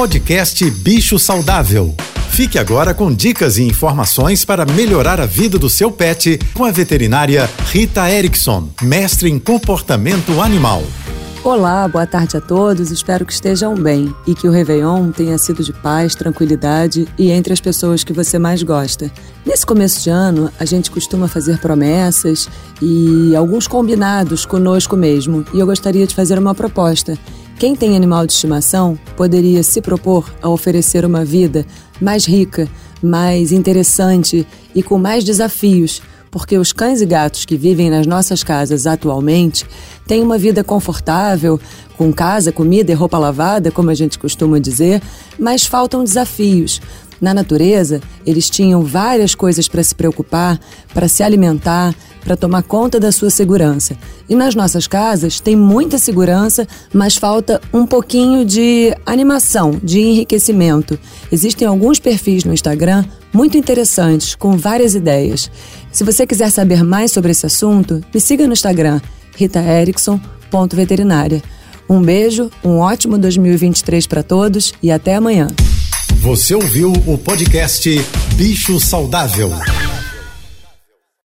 Podcast Bicho Saudável. Fique agora com dicas e informações para melhorar a vida do seu pet com a veterinária Rita Erickson, mestre em comportamento animal. Olá, boa tarde a todos. Espero que estejam bem e que o Réveillon tenha sido de paz, tranquilidade e entre as pessoas que você mais gosta. Nesse começo de ano, a gente costuma fazer promessas e alguns combinados conosco mesmo, e eu gostaria de fazer uma proposta. Quem tem animal de estimação poderia se propor a oferecer uma vida mais rica, mais interessante e com mais desafios porque os cães e gatos que vivem nas nossas casas atualmente têm uma vida confortável, com casa, comida e roupa lavada, como a gente costuma dizer, mas faltam desafios. Na natureza, eles tinham várias coisas para se preocupar, para se alimentar, para tomar conta da sua segurança. E nas nossas casas tem muita segurança, mas falta um pouquinho de animação, de enriquecimento. Existem alguns perfis no Instagram muito interessantes, com várias ideias. Se você quiser saber mais sobre esse assunto, me siga no Instagram, ritaerickson.veterinária. Um beijo, um ótimo 2023 para todos e até amanhã. Você ouviu o podcast Bicho Saudável.